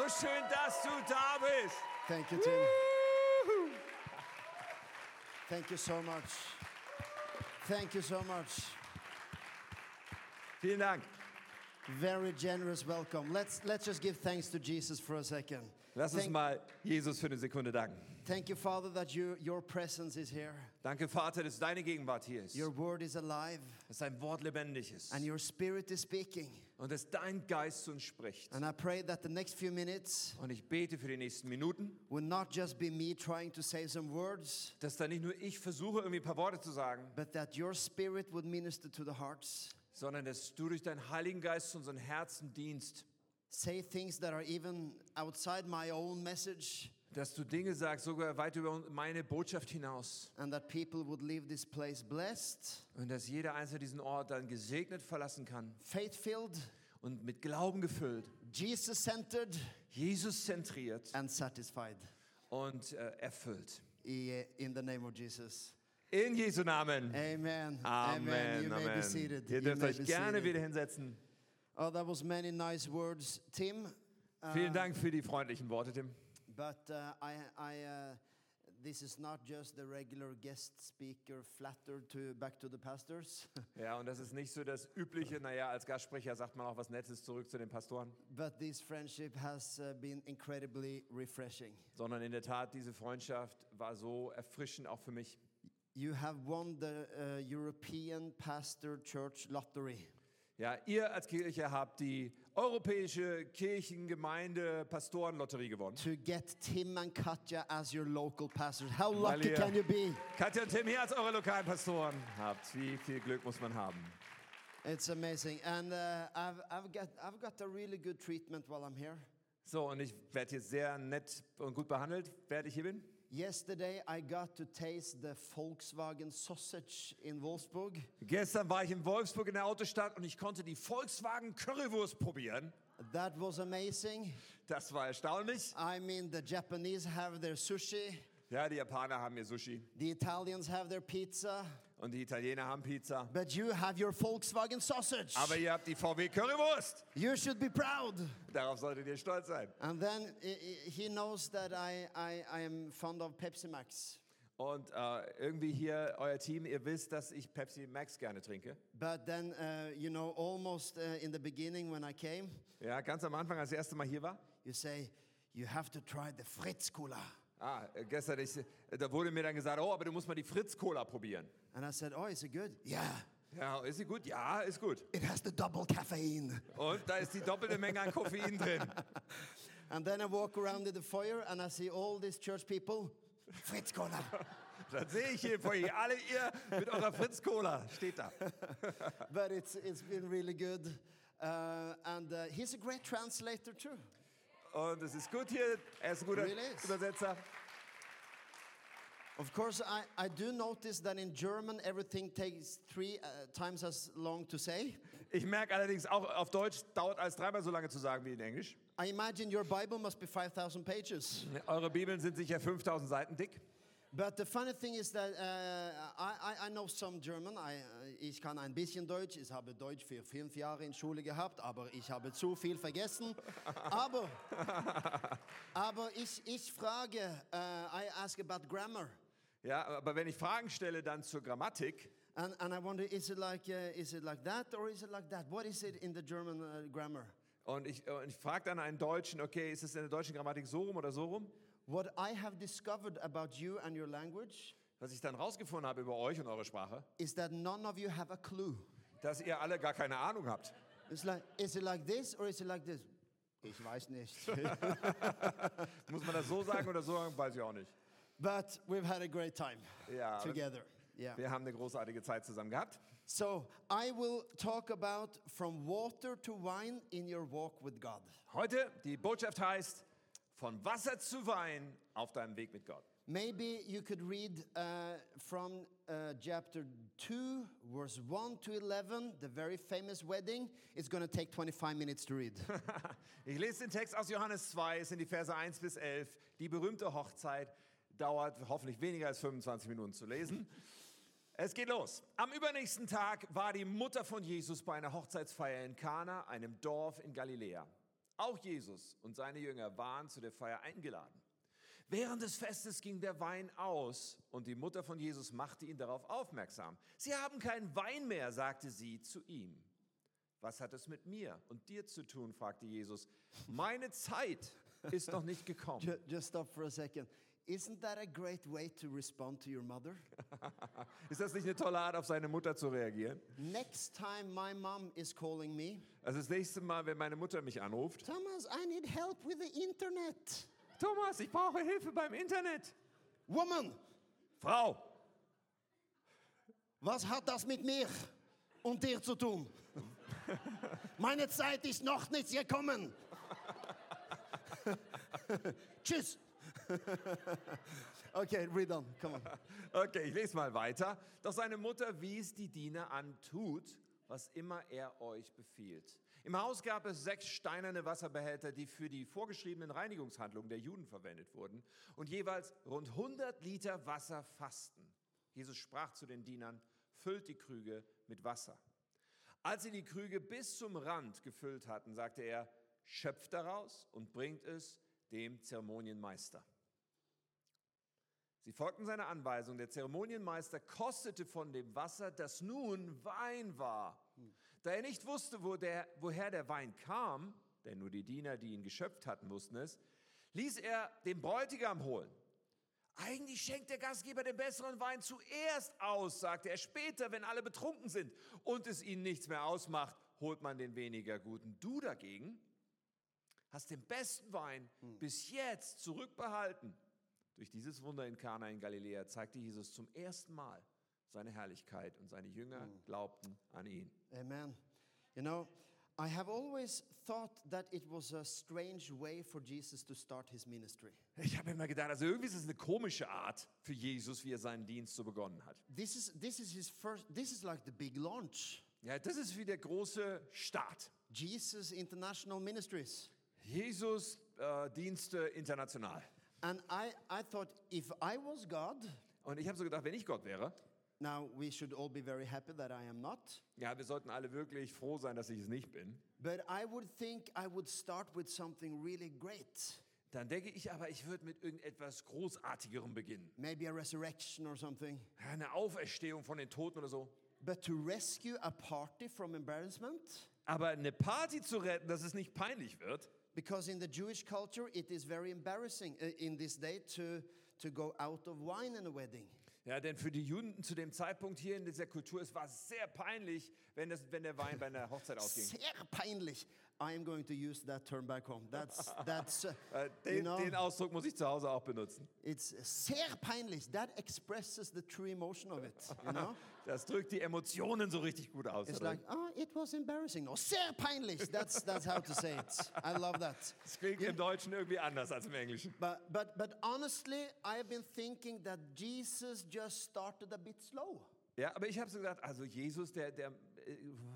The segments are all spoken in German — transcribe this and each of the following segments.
So schön, dass du da bist. Thank you, Tim. Thank you so much. Thank you so much. Vielen Dank. Very generous welcome. Let's let's just give thanks to Jesus for a second. Lass uns Thank, mal Jesus für eine Sekunde danken. Thank you, Father, that you, your presence is here. Danke, Vater, dass deine Gegenwart hier ist. Your word is alive, Dass dein Wort lebendig ist. and your spirit is speaking. Und dass dein Geist zu uns spricht. And I pray that the next few minutes Und ich bete für die nächsten Minuten, will not just be me trying to say some words, dass da nicht nur ich versuche, irgendwie ein paar Worte zu sagen, but that your spirit would minister to the hearts. sondern dass du durch deinen Heiligen Geist zu unseren Herzen dienst. Say things that are even outside my own message, Dass du Dinge sagst, sogar weit über meine Botschaft hinaus. and that people would leave this place blessed, Und dass jeder Einzelne diesen Ort dann gesegnet verlassen kann faith filled, und mit Glauben gefüllt, Jesus centered, Jesus zentriert and satisfied. und äh, erfüllt. In the name of Jesus. In Jesu Namen. Amen. Amen. You may be Amen. seated. Ihr You dürft may euch be gerne seated. wieder hinsetzen. Oh, that was many nice words, Tim. Vielen Dank für die freundlichen Worte, Tim. But uh, I, I, uh, this is not just the regular guest speaker flattered to back to the pastors, Ja, und das ist nicht so das Übliche, naja, als Gastsprecher sagt man auch was Nettes zurück zu den Pastoren, but this friendship has uh, been incredibly refreshing. sondern in der Tat, diese Freundschaft war so erfrischend auch für mich. You have won the uh, European Pastor Church Lottery. Ja, ihr als Kirche habt die Europäische Kirchengemeinde Pastorenlotterie gewonnen. to get Tim and Katja as your local pastors. How lucky can you be? Katja und Tim hier als eure lokalen Pastoren habt. Wie viel Glück muss man haben? It's amazing. And uh, I've, I've, got, I've got a really good treatment while I'm here. So, und ich werde hier sehr nett und gut behandelt, während ich hier bin. Yesterday, I got to taste the Volkswagen sausage in Wolfsburg. Gestern war ich in Wolfsburg in der Autostadt und ich konnte die Volkswagen Currywurst probieren. That was amazing. Das war erstaunlich. I mean, the Japanese have their sushi, Ja, die Japaner haben hier Sushi the Italians have their pizza, und die Italiener haben Pizza. but you have your Volkswagen sausage. Aber ihr habt die VW Currywurst. You should be proud. Darauf solltet ihr stolz sein. And then he knows that I, I, I am fond of Pepsi Max. Und äh, irgendwie hier, euer Team, ihr wisst, dass ich Pepsi Max gerne trinke. But then, uh, you know, almost uh, in the beginning when I came, Ja, ganz am Anfang, als ich das erste Mal hier war. you say, you have to try the Fritz Cola. Ah, äh, gestern, ich, da wurde mir dann gesagt, oh, aber du musst mal die Fritz Cola probieren. And I said, oh, is it good? Yeah, Ja, ist sie gut? Ja, ist gut. it has the double caffeine. Und da ist die doppelte Menge an Koffein drin. And then I walk around in the foyer and I see all these church people, Fritz Cola. Dann sehe ich hier vor ihr, alle ihr mit eurer Fritz Cola, steht da. but it's, it's been really good. Uh, and uh, he's a great translator too. Und es ist gut hier, er ist ein guter Really. Übersetzer. Of course, I, I do notice that in German everything takes three uh, times as long to say. Ich merke allerdings auch, auf Deutsch dauert alles dreimal so lange zu sagen wie in Englisch. I imagine your Bible must be 5,000 pages. Eure Bibeln sind sicher 5000 Seiten dick. But the funny thing is that uh, I, I- know some German. I, äh, ich kann ein bisschen Deutsch. Ich habe Deutsch für fünf Jahre in Schule gehabt, aber ich habe zu viel vergessen. Aber, aber ich, ich frage, uh, I ask about grammar. Ja, aber wenn ich Fragen stelle dann zur Grammatik, And, and I wonder, is it, like, uh, is it like that or is it like that? What is it in the German uh, grammar? und ich, und ich frage dann einen Deutschen, okay, ist es in der deutschen Grammatik so rum oder so rum? What I have discovered about you and your language Was ich dann rausgefunden habe über euch und eure Sprache, is that none of you have a clue. dass ihr alle gar keine Ahnung habt. It's like, is it like this or is it like this? Ich weiß nicht. Muss man das so sagen oder so sagen, weiß ich auch nicht. but we've had a great time Ja, together. Yeah. wir haben eine großartige Zeit zusammen gehabt. So I will talk about from water to wine in your walk with God. Heute, die Botschaft heißt, von Wasser zu Wein auf deinem Weg mit Gott. Maybe you could read uh, from uh, chapter 2, verse 1 to 11, the very famous wedding. It's going to take 25 minutes to read. Ich lese den Text aus Johannes 2, es sind die Verse 1 bis 11. Die berühmte Hochzeit dauert hoffentlich weniger als 25 Minuten zu lesen. Es geht los. Am übernächsten Tag war die Mutter von Jesus bei einer Hochzeitsfeier in Kana, einem Dorf in Galiläa. Auch Jesus und seine Jünger waren zu der Feier eingeladen. Während des Festes ging der Wein aus und die Mutter von Jesus machte ihn darauf aufmerksam. Sie haben keinen Wein mehr, sagte sie zu ihm. Was hat es mit mir und dir zu tun? fragte Jesus. Meine Zeit ist noch nicht gekommen. Ju- Just stop for a second. Isn't that a great way to respond to your mother? Ist das nicht eine tolle Art, auf seine Mutter zu reagieren? Next time my mom is calling me, Also das nächste Mal, wenn meine Mutter mich anruft, Thomas, I need help with the internet. Thomas, ich brauche Hilfe beim Internet. Woman, Frau, was hat das mit mir und dir zu tun? Meine Zeit ist noch nicht gekommen. Tschüss. okay, read on. Come on. Okay, ich lese mal weiter. Doch seine Mutter wies die Diener an, tut, was immer er euch befiehlt. Im Haus gab es sechs steinerne Wasserbehälter, die für die vorgeschriebenen Reinigungshandlungen der Juden verwendet wurden und jeweils rund 100 Liter Wasser fassten. Jesus sprach zu den Dienern, füllt die Krüge mit Wasser. Als sie die Krüge bis zum Rand gefüllt hatten, sagte er, schöpft daraus und bringt es dem Zeremonienmeister. Sie folgten seiner Anweisung. Der Zeremonienmeister kostete von dem Wasser, das nun Wein war. Da er nicht wusste, wo der, woher der Wein kam, denn nur die Diener, die ihn geschöpft hatten, wussten es, ließ er den Bräutigam holen. Eigentlich schenkt der Gastgeber den besseren Wein zuerst aus, sagte er. Später, wenn alle betrunken sind und es ihnen nichts mehr ausmacht, holt man den weniger guten. Du dagegen hast den besten Wein bis jetzt zurückbehalten. Durch dieses Wunder in Kana in Galiläa zeigte Jesus zum ersten Mal seine Herrlichkeit und seine Jünger glaubten an ihn. Amen. You know, I have always thought that it was a strange way for Jesus to start his ministry. Ich habe immer gedacht, also irgendwie ist es eine komische Art für Jesus, wie er seinen Dienst so begonnen hat. This is this is his first this is like the big launch. Ja, das ist wie der große Start. Jesus International Ministries. Jesus äh, Dienste international. And I, I thought if I was God, Und ich habe so gedacht, wenn ich Gott wäre, now we should all be very happy that I am not. ja, wir sollten alle wirklich froh sein, dass ich es nicht bin. But I would think I would start with something really great. Dann denke ich aber, ich würde mit irgendetwas Großartigerem beginnen. Maybe a resurrection or something. Eine Auferstehung von den Toten oder so. But to rescue a party from embarrassment, Aber eine Party zu retten, dass es nicht peinlich wird, because in the Jewish culture it is very embarrassing uh, in this day to, to go out of wine in a wedding. Ja, denn für die Juden zu dem Zeitpunkt hier in dieser Kultur, es war sehr peinlich, wenn, das, wenn der Wein bei einer Hochzeit ausging. Sehr peinlich. I am going to use that term back home. That's, that's uh, Äh, you Den, know, den Ausdruck muss ich zu Hause auch benutzen. it's sehr peinlich. That expresses the true emotion of it, you know? Das drückt die Emotionen so richtig gut aus. It's oder? like, oh, it was embarrassing. No, sehr peinlich. That's, that's how to say it. I love that. Es klingt im Deutschen irgendwie anders als im Englischen. But, but, but honestly, I've been thinking that Jesus just started a bit slow. Ja, aber ich habe so gedacht, also Jesus, der, der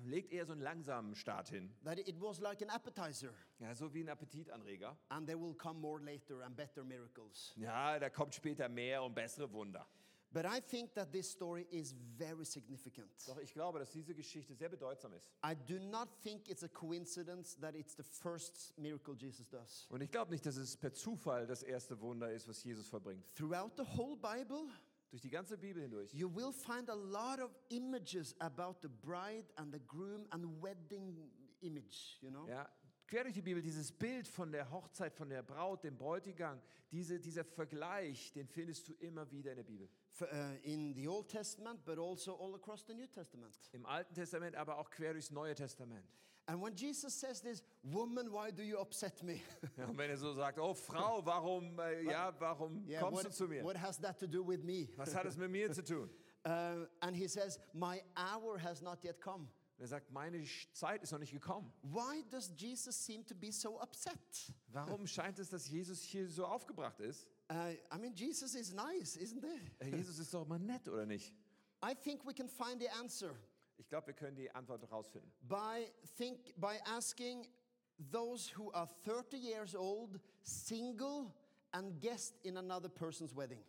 legt eher so einen langsamen Start hin. That it was like an appetizer. Ja, so wie ein Appetitanreger. And there will come more later and better miracles. Ja, da kommt später mehr und bessere Wunder. But I think that this story is very significant. Doch ich glaube, dass diese Geschichte sehr bedeutsam ist. I do not think it's a coincidence that it's the first miracle Jesus does. Und ich glaube nicht, dass es per Zufall das erste Wunder ist, was Jesus verbringt. Throughout the whole Bible, Durch die ganze Bibel hindurch you will find a lot of images about the bride and the groom and wedding image, you know? Ja, quer durch die Bibel, dieses Bild von der Hochzeit, von der Braut, dem Bräutigam, diese, dieser Vergleich, den findest du immer wieder in der Bibel. Uh, in the Old Testament, but also all across the New Testament. Im Alten Testament, aber auch quer durchs Neue Testament. And when Jesus says this, woman, why do you upset me? Ja, und wenn er so sagt, oh Frau, warum, äh, ja, warum Yeah, kommst what, du zu mir? what has that to do with me? Was hat es mit mir zu tun? Uh, and he says, my hour has not yet come. Und er sagt, meine Zeit ist noch nicht gekommen. Why does Jesus seem to be so upset? Warum scheint es, dass Jesus hier so aufgebracht ist? Uh, I mean, Jesus is nice, isn't he? Äh, Jesus ist doch mal nett, oder nicht? I think we can find the answer Ich glaube, wir können die Antwort herausfinden. by think by asking those who are 30 years old, single, and guest in another person's wedding.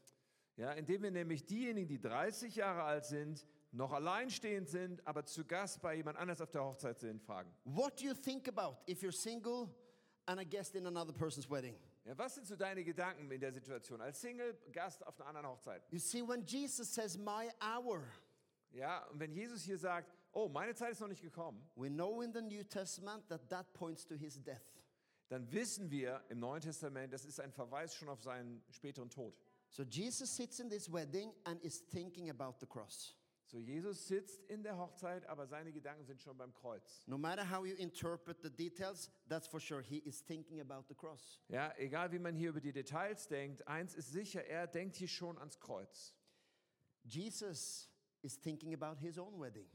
Ja, indem wir nämlich diejenigen, die 30 Jahre alt sind, noch alleinstehend sind, aber zu Gast bei jemand anders auf der Hochzeit sind, fragen. What do you think about if you're single and a guest in another person's wedding. Ja, was sind so deine Gedanken in der Situation? Als Single, Gast auf einer anderen Hochzeit. You see, when Jesus says, My hour, Ja, und wenn Jesus hier sagt, oh, meine Zeit ist noch nicht gekommen, we know in the New Testament that that points to his death. dann wissen wir im Neuen Testament, das ist ein Verweis schon auf seinen späteren Tod. So Jesus sits in this wedding and is thinking about the cross. So, Jesus sitzt in der Hochzeit, aber seine Gedanken sind schon beim Kreuz. No matter how you interpret the details, that's for sure. He is thinking about the cross. Ja, egal wie man hier über die Details denkt, eins ist sicher, er denkt hier schon ans Kreuz. Jesus is thinking about his own wedding.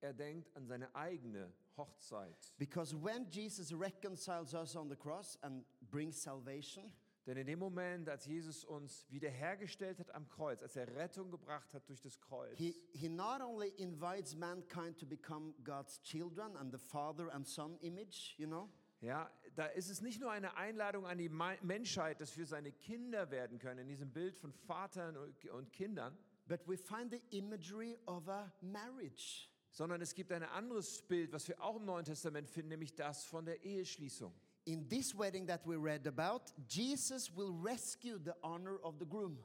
Er denkt an seine eigene Hochzeit. Because when Jesus reconciles us on the cross and brings salvation, Denn in dem Moment, als Jesus uns wiederhergestellt hat am Kreuz, als er Rettung gebracht hat durch das Kreuz, he, he not only invites mankind to become God's children and the father and son image, you know, ja, da ist es nicht nur eine Einladung an die Menschheit, dass wir seine Kinder werden können, in diesem Bild von Vatern und Kindern, but we find the imagery of a marriage. sondern es gibt ein anderes Bild, was wir auch im Neuen Testament finden, nämlich das von der Eheschließung. In this wedding that we read about, Jesus will rescue the honor of the groom.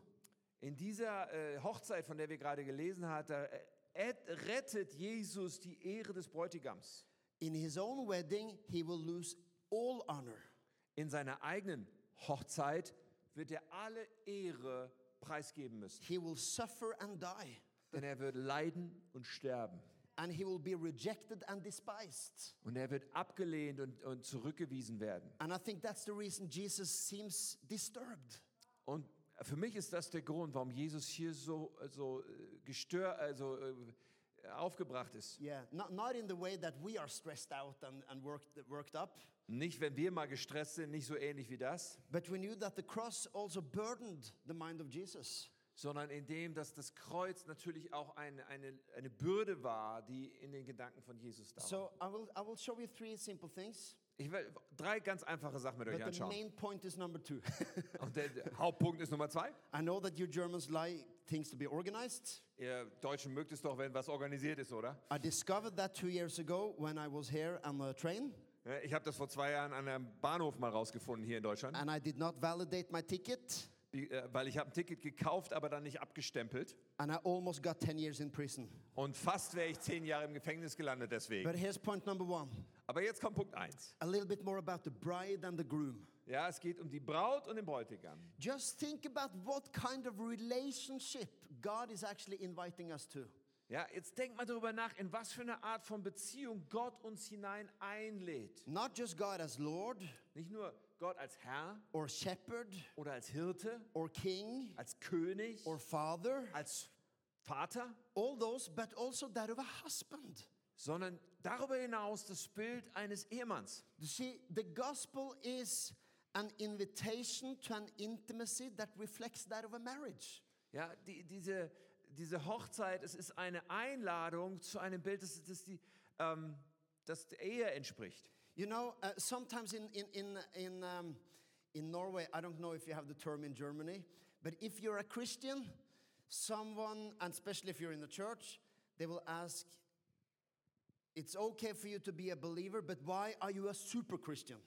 In dieser äh, Hochzeit, von der wir gerade gelesen hatten, äh, rettet Jesus die Ehre des Bräutigams. In his own wedding, he will lose all honor. In seiner eigenen Hochzeit wird er alle Ehre preisgeben müssen. He will suffer and die, Denn er wird leiden und sterben. and he will be rejected and despised. Und er wird abgelehnt und, und zurückgewiesen werden. And I think that's the reason Jesus seems disturbed. Und für mich ist das der Grund, warum Jesus hier so, so äh, gestört, also äh, aufgebracht ist. Yeah, not, not in the way that we are stressed out and, and worked, worked up, Nicht, wenn wir mal gestresst sind, nicht so ähnlich wie das, but we knew that the cross also burdened the mind of Jesus. sondern in dem, dass das Kreuz natürlich auch eine, eine, eine Bürde war, die in den Gedanken von Jesus da war. So I will, I will show you three simple things, Ich will drei ganz einfache Sachen mit euch but the anschauen. main point is number two. Und der, der Hauptpunkt ist Nummer zwei. I know that you Germans like things to be organized. Ihr Deutschen mögt es doch, wenn was organisiert ist, oder? I discovered that two years ago when I was here on the train Ich habe das vor zwei Jahren an einem Bahnhof mal rausgefunden hier in Deutschland, and I did not validate my ticket äh, weil ich habe ein Ticket gekauft, aber dann nicht abgestempelt. and I almost got 10 years in prison. Und fast wäre ich zehn Jahre im Gefängnis gelandet deswegen. But here's point number one Aber jetzt kommt Punkt eins. a little bit more about the bride and the groom. Ja, es geht um die Braut und den Bräutigam. Just think about what kind of relationship God is actually inviting us to. Ja, jetzt denkt mal darüber nach, in was für eine Art von Beziehung Gott uns hinein einlädt. Not just God as Lord Nicht nur Gott als Herr or shepherd oder als Hirte, or king als König, or father, als Vater, all those, but also that of a husband. sondern darüber hinaus das Bild eines Ehemanns. You see, the gospel is an invitation to an intimacy that reflects that of a marriage. Ja, die, diese, diese Hochzeit, es ist eine Einladung zu einem Bild, das, das, die, ähm, das der Ehe entspricht. You know, uh, sometimes in, in, in, in, um, in Norway, I don't know if you have the term in Germany, but if you're a Christian, someone, and especially if you're in the church, they will ask, it's okay for you to be a believer, but why are you a super Christian?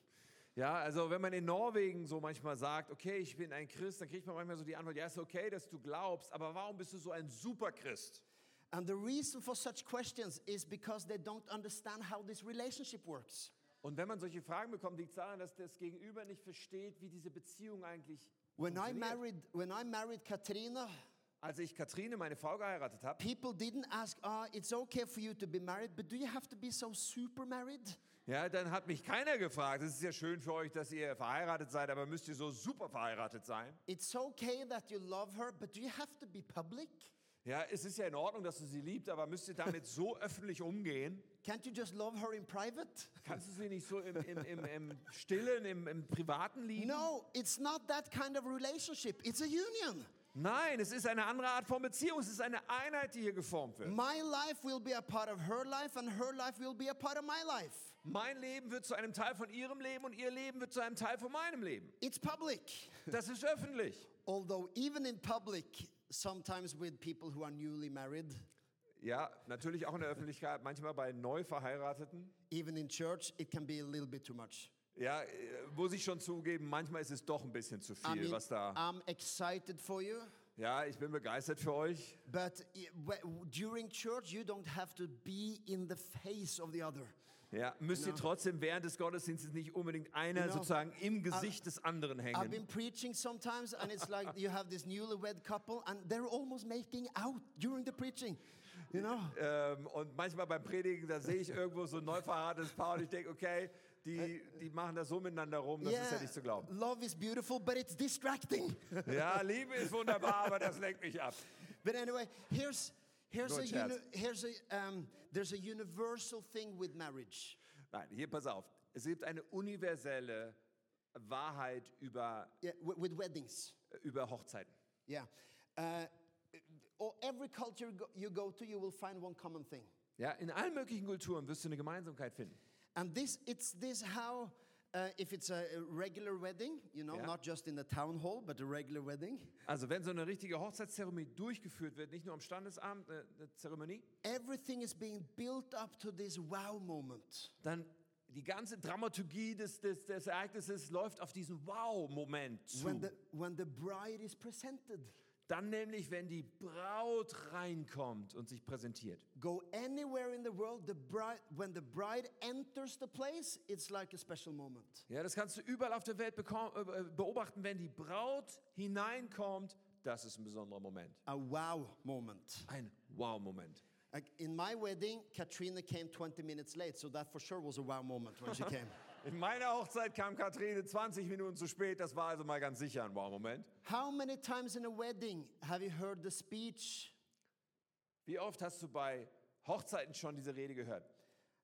Ja, also wenn man in Norwegen so manchmal sagt, okay, ich bin ein Christ, dann kriegt man manchmal so die Antwort, ja, ist okay, dass du glaubst, aber warum bist du so ein Superchrist? And the reason for such questions is because they don't understand how this relationship works. Und wenn man solche Fragen bekommt, liegt es daran, dass das Gegenüber nicht versteht, wie diese Beziehung eigentlich When I funktioniert. married, when I married Katrina, Als ich Katrine, meine Frau, geheiratet habe, people didn't ask, ah, it's okay for you to be married, but do you have to be so super married? ja, dann hat mich keiner gefragt, es ist ja schön für euch, dass ihr verheiratet seid, aber müsst ihr so super verheiratet sein? It's okay that you love her, but do you have to be public? Ja, es ist ja in Ordnung, dass du sie liebst, aber müsst ihr damit so öffentlich umgehen? Can't you just love her in private? Kannst du sie nicht so im, im, im, im Stillen, im, im Privaten lieben? No, it's not that kind of relationship. It's a union. Nein, es ist eine andere Art von Beziehung. Es ist eine Einheit, die hier geformt wird. My life will be a part of her life, and her life will be a part of my life. Mein Leben wird zu einem Teil von ihrem Leben und ihr Leben wird zu einem Teil von meinem Leben. It's public. Das ist öffentlich. Although, even in public, sometimes with people who are newly married, Ja, natürlich auch in der Öffentlichkeit, manchmal bei neu Verheirateten. even in church, it can be a little bit too much. Ja, äh, muss ich schon zugeben, manchmal ist es doch ein bisschen zu I viel, mean, was da. I'm excited for you. Ja, ich bin begeistert für euch. But i- during church, you don't have to be in the face of the other. Ja, müsst ihr trotzdem während des Gottesdienstes nicht unbedingt einer You know, sozusagen im Gesicht des anderen I've been hängen. preaching sometimes, and it's like you have this newlywed couple, and they're almost making out during the preaching. You know? Ähm, und manchmal beim Predigen, da sehe ich irgendwo so ein neu verheiratetes Paar und ich denke, okay, die, die machen das so miteinander rum, das ist ja nicht zu glauben. love is beautiful, but it's distracting. Ja, Liebe ist wunderbar, aber das lenkt mich ab. but anyway, here's here's Nur a here's a um, there's a universal thing with marriage. Nein, hier pass auf. Es gibt eine universelle Wahrheit über, Yeah, wi- with weddings. über Hochzeiten. Yeah. Uh, or every culture you go to, you will find one common thing. Ja, in allen möglichen Kulturen wirst du eine Gemeinsamkeit finden. And this, it's this how, uh, if it's a regular wedding, you know, Yeah. not just in the town hall, but a regular wedding, Also wenn so eine richtige Hochzeitszeremonie durchgeführt wird, nicht nur am Standesamt, äh, eine Zeremonie, everything is being built up to this wow moment. dann die ganze Dramaturgie des, des, des Ereignisses läuft auf diesen Wow-Moment zu. When the, when the bride is presented. Dann nämlich, wenn die Braut reinkommt und sich präsentiert. Go anywhere in the world, the bride, when the bride enters the place, it's like a special moment. Ja, das kannst du überall auf der Welt bekom- äh, beobachten, wenn die Braut hineinkommt, das ist ein besonderer Moment. A wow moment. Ein Wow-Moment. Like in my wedding, Katrina came 20 minutes late, so that for sure was a wow moment when she came. In meiner Hochzeit kam Katrine 20 Minuten zu spät, das war also mal ganz sicher ein Wow-Moment. How many times in a wedding have you heard the speech Wie oft hast du bei Hochzeiten schon diese Rede gehört?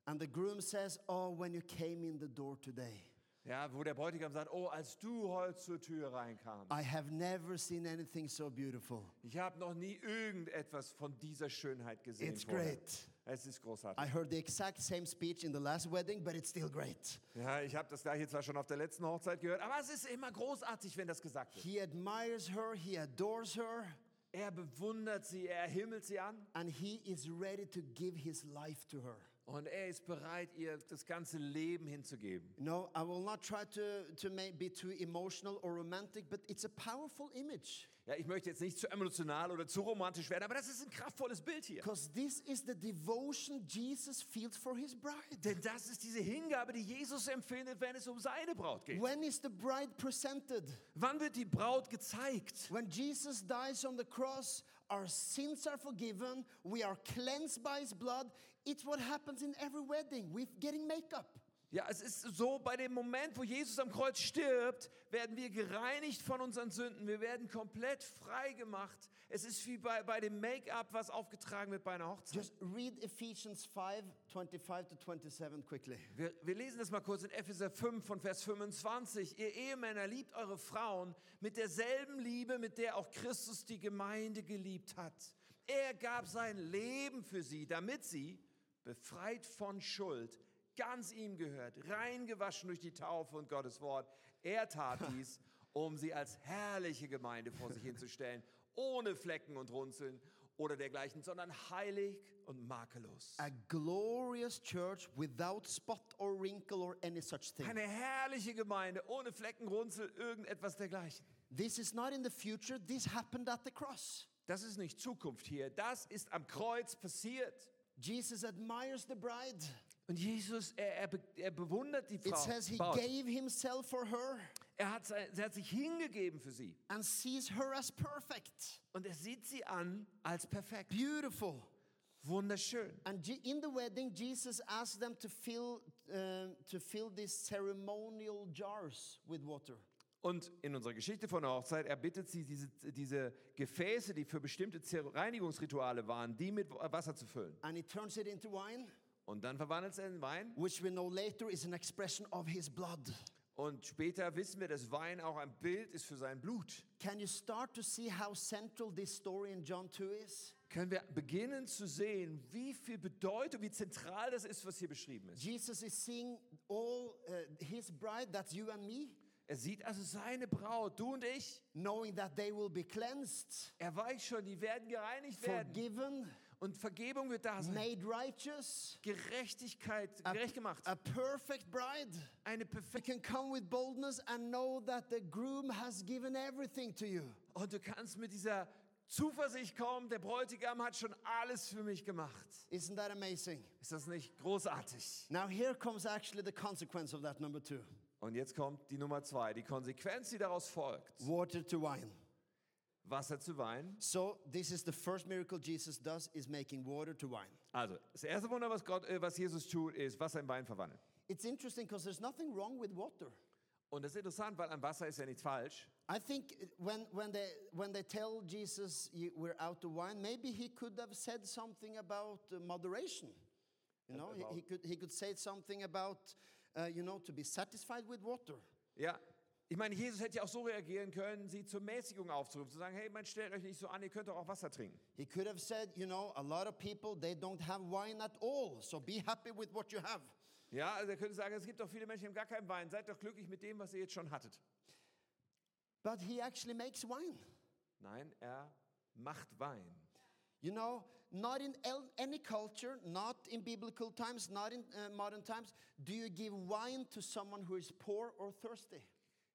and the groom says, Oh, when you came in the door today, Ja, wo der Bräutigam sagt, oh, als du heute zur Tür reinkamst, I have never seen anything so beautiful. ich habe noch nie irgendetwas von dieser Schönheit gesehen. It's vorher. great. Es ist großartig. I heard the exact same speech in the last wedding, but it's still great. Ja, ich habe das gleiche zwar schon auf der letzten Hochzeit gehört, aber es ist immer großartig, wenn das gesagt wird. He admires her, he adores her, Er bewundert sie, er himmelt sie an and he is ready to give his life to her. Und er ist bereit, ihr das ganze Leben hinzugeben. No, I will not try to, to make, be too emotional or romantic, but it's a powerful image. Ja, ich möchte jetzt nicht zu emotional oder zu romantisch werden, aber das ist ein kraftvolles Bild hier. Because this is the devotion Jesus feels for his bride. Denn das ist diese Hingabe, die Jesus empfindet, wenn es um seine Braut geht. When is the bride presented? Wann wird die Braut gezeigt? When Jesus dies on the cross, our sins are forgiven, we are cleansed by his blood. It's what happens in every wedding. We're getting makeup. Ja, es ist so, bei dem Moment, wo Jesus am Kreuz stirbt, werden wir gereinigt von unseren Sünden. Wir werden komplett frei gemacht. Es ist wie bei, bei dem Make-up, was aufgetragen wird bei einer Hochzeit. Just read Ephesians 5 25 to 27 quickly. Wir, wir lesen das mal kurz in Epheser 5 von Vers 25. Ihr Ehemänner liebt eure Frauen mit derselben Liebe, mit der auch Christus die Gemeinde geliebt hat. Er gab sein Leben für sie, damit sie, befreit von Schuld, ganz ihm gehört, reingewaschen durch die Taufe und Gottes Wort. Er tat dies, um sie als herrliche Gemeinde vor sich hinzustellen, ohne Flecken und Runzeln oder dergleichen, sondern heilig und makellos. A glorious church without spot or wrinkle or any such thing. Eine herrliche Gemeinde ohne Flecken, Runzel, irgendetwas dergleichen. This is not in the future, this happened at the cross. Das ist nicht Zukunft hier, das ist am Kreuz passiert. Jesus admires the bride. Und Jesus, er, er, er bewundert die It says he Braut. gave himself for her Er, hat, er hat sich hingegeben für sie. and sees her as perfect, Und er sieht sie an als perfekt. beautiful. Wunderschön. And in the wedding, Jesus asked them to fill, uh, to fill these ceremonial jars with water. Und in unserer Geschichte von der Hochzeit, er bittet sie, diese, diese Gefäße, die für bestimmte Reinigungsrituale waren, die mit Wasser zu füllen. And he turns it into wine, Und dann verwandelt er in Wein. which we know later is an expression of his blood. Und später wissen wir, dass Wein auch ein Bild ist für sein Blut. Can you start to see how central this story in John 2 is? können wir beginnen zu sehen, wie viel Bedeutung, wie zentral das ist, was hier beschrieben ist. Jesus is seeing all uh, his bride, that's you and me, Er sieht also seine Braut, du und ich. knowing that they will be cleansed, Er weiß schon, die werden gereinigt werden. forgiven, Und Vergebung wird da sein. made righteous, Gerechtigkeit, a, gerecht gemacht. a perfect bride. Eine You perfekte. can come with boldness and know that the groom has given everything to you. Und du kannst mit dieser Zuversicht kommen, der Bräutigam hat schon alles für mich gemacht. Isn't that amazing? Ist das nicht großartig? Now, here comes actually the consequence of that number two Und jetzt kommt die Nummer zwei, die Konsequenz, die daraus folgt. water to wine. Wasser zu Wein. So, this is the first miracle Jesus does is making water to wine. Also, das erste Wunder, was, Gott, äh, was Jesus tut, ist Wasser in Wein verwandeln. It's interesting because there's nothing wrong with water. Und das ist interessant, weil an Wasser ist ja nichts falsch. I think when, when, they, when they tell Jesus "You- we're out of wine, maybe he could have said something about uh, moderation. You know, he, he, could, he could say something about, uh, you know, to be satisfied with water. Ja, ich meine, Jesus hätte ja auch so reagieren können, sie zur Mäßigung aufzurufen, zu sagen, hey, man stellt euch nicht so an, ihr könnt doch auch Wasser trinken. He could have said, you know, a lot of people, they don't have wine at all, so be happy with what you have. Ja, also er könnte sagen, es gibt doch viele Menschen, die haben gar keinen Wein. Seid doch glücklich mit dem, was ihr jetzt schon hattet. But he actually makes wine. Nein, er macht Wein. You know, not in any culture, not in biblical times, not in uh, modern times, do you give wine to someone who is poor or thirsty.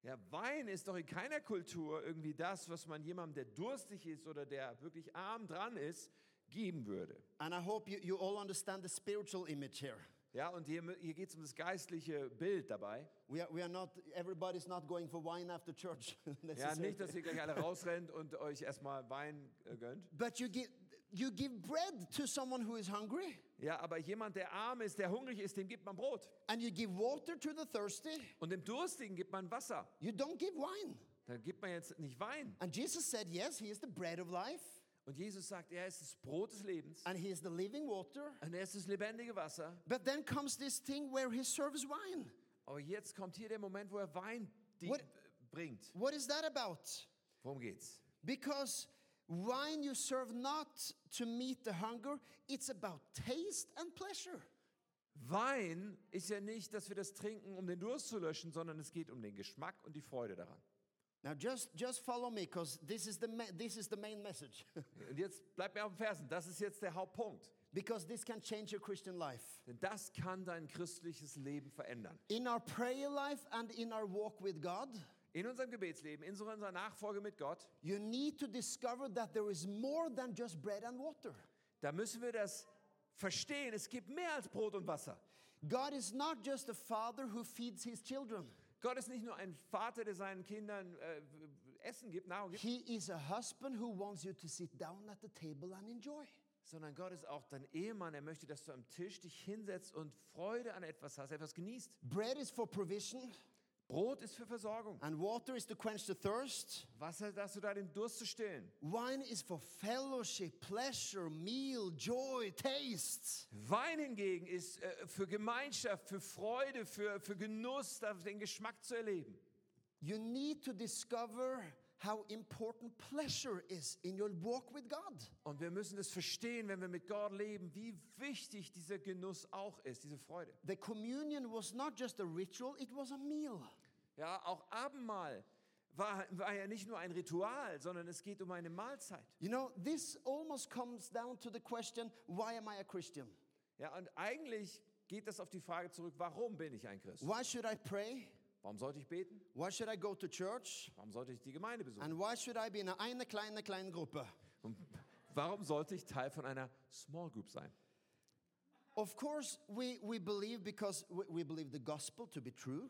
Ja, Wein ist doch in keiner Kultur irgendwie das, was man jemandem, der durstig ist oder der wirklich arm dran ist, geben würde. And I hope you, you all understand the spiritual image here. Ja, und hier, hier geht es um das geistliche Bild dabei. We are, we are not, everybody's not going for wine after church. Ja, nicht, dass ihr gleich alle rausrennt und euch erstmal Wein äh, gönnt. But you give, you give bread to someone who is hungry, Ja, aber jemand, der arm ist, der hungrig ist, dem gibt man Brot. and you give water to the thirsty. Und dem Durstigen gibt man Wasser. You don't give wine. Da gibt man jetzt nicht Wein. And Jesus said, Yes, He is the bread of life, Und Jesus sagt, er ist das Brot des Lebens. and He is the living water. Und er ist das lebendige Wasser. But then comes this thing where He serves wine. Aber jetzt kommt hier der Moment, wo er Wein What- bringt. What is that about? Worum geht's? Because wine you serve not to meet the hunger, it's about taste and pleasure. Wein ist ja nicht, dass wir das trinken, um den Durst zu löschen, sondern es geht um den Geschmack und die Freude daran. Now just, just follow me because this, is the this is the main message. Und jetzt bleibt mir auf dem Fersen. Das ist jetzt der Hauptpunkt. because this can change your Christian life. Denn das kann dein christliches Leben verändern. In our prayer life and in our walk with God, In unserem Gebetsleben, in unserer Nachfolge mit Gott, you need to discover that there is more than just bread and water. da müssen wir das verstehen. Es gibt mehr als Brot und Wasser. God is not just a father who feeds his children. Gott ist nicht nur ein Vater, der seinen Kindern äh, Essen gibt, Nahrung gibt, He is a husband who wants you to sit down at the table and enjoy. sondern Gott ist auch dein Ehemann. Er möchte, dass du am Tisch dich hinsetzt und Freude an etwas hast, etwas genießt. Bread is for provision, Brot ist für Versorgung. and water is to quench the thirst. Wasser, dass du da den Durst zu stillen. Wine is for fellowship, pleasure, meal, joy, taste. Wein hingegen ist äh, für Gemeinschaft, für Freude, für, für Genuss, den Geschmack zu erleben. You need to discover how important pleasure is in your walk with God. Und wir müssen es verstehen, wenn wir mit Gott leben, wie wichtig dieser Genuss auch ist, diese Freude. The communion was not just a ritual, it was a meal. Ja, auch Abendmahl war, war ja nicht nur ein Ritual, sondern es geht um eine Mahlzeit. You know, this almost comes down to the question why am I a Christian? Ja, und eigentlich geht das auf die Frage zurück, warum bin ich ein Christ? Why should I pray? Warum sollte ich beten? Why should I go to church? Warum sollte ich die Gemeinde besuchen? And why should I be in eine kleine, kleine Gruppe? Und warum sollte ich Teil von einer Small Group sein? Of course, we, we believe because we, we believe the gospel to be true.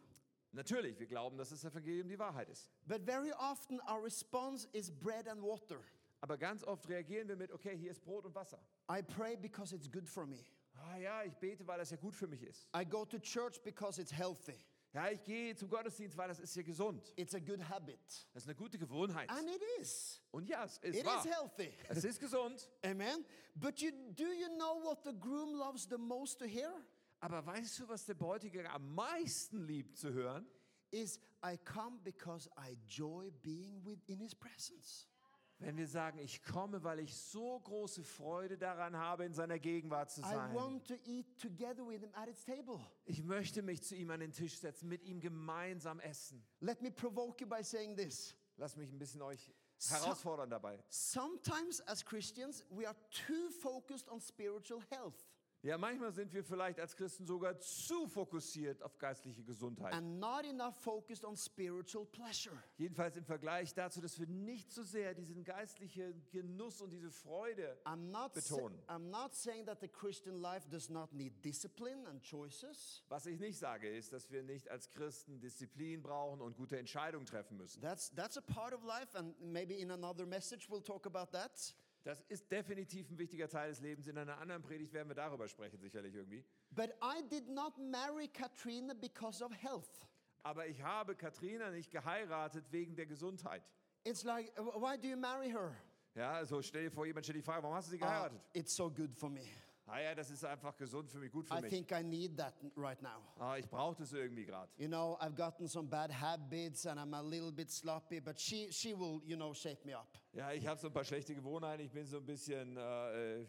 Natürlich, wir glauben, dass das Evangelium die Wahrheit ist. But very often our response is bread and water. Aber ganz oft reagieren wir mit, okay, hier ist Brot und Wasser. I pray because it's good for me. Ah ja, ich bete, weil das ja gut für mich ist. I go to church because it's healthy. Ja, ich gehe zum Gottesdienst, weil das ist ja gesund. It's a good habit. Das ist eine gute Gewohnheit. And it is. Und ja, es ist It wahr. is healthy. Es ist gesund. Amen. But you, do you know what the groom loves the most to hear? Aber weißt du, was der Bräutigam am meisten liebt zu hören? Is I come because I joy being with in his presence. Wenn wir sagen, ich komme, weil ich so große Freude daran habe, in seiner Gegenwart zu I sein. want to eat together with him at its table. Ich möchte mich zu ihm an den Tisch setzen, mit ihm gemeinsam essen. Let me provoke you by saying this. Lass mich ein bisschen euch herausfordernd dabei. Sometimes, as Christians, we are too focused on spiritual health Ja, manchmal sind wir vielleicht als Christen sogar zu fokussiert auf geistliche Gesundheit. and not enough focused on spiritual pleasure. Jedenfalls im Vergleich dazu, dass wir nicht so sehr diesen geistlichen Genuss und diese Freude I'm not, sa- betonen. I'm not saying that the Christian life does not need discipline and choices. Was ich nicht sage, ist, dass wir nicht als Christen Disziplin brauchen und gute Entscheidungen treffen müssen. That's, that's a part of life, and maybe in another message we'll talk about that. Das ist definitiv ein wichtiger Teil des Lebens. In einer anderen Predigt werden wir darüber sprechen, sicherlich irgendwie. But I did not marry Katrina because of health. Aber ich habe Katrina nicht geheiratet wegen der Gesundheit. It's like, uh, why do you marry her? Ja, also stell dir vor, jemand stellt die Frage, warum hast du sie Uh, geheiratet? it's so good for me. Ah ja, das ist einfach gesund für mich, gut für I mich. think I need that right now. Ah, ich brauche das irgendwie gerade. You know, I've gotten some bad habits and I'm a little bit sloppy, but she, she will, you know, shape me up. Ja, ich habe so ein paar schlechte Gewohnheiten, ich bin so ein bisschen äh, äh,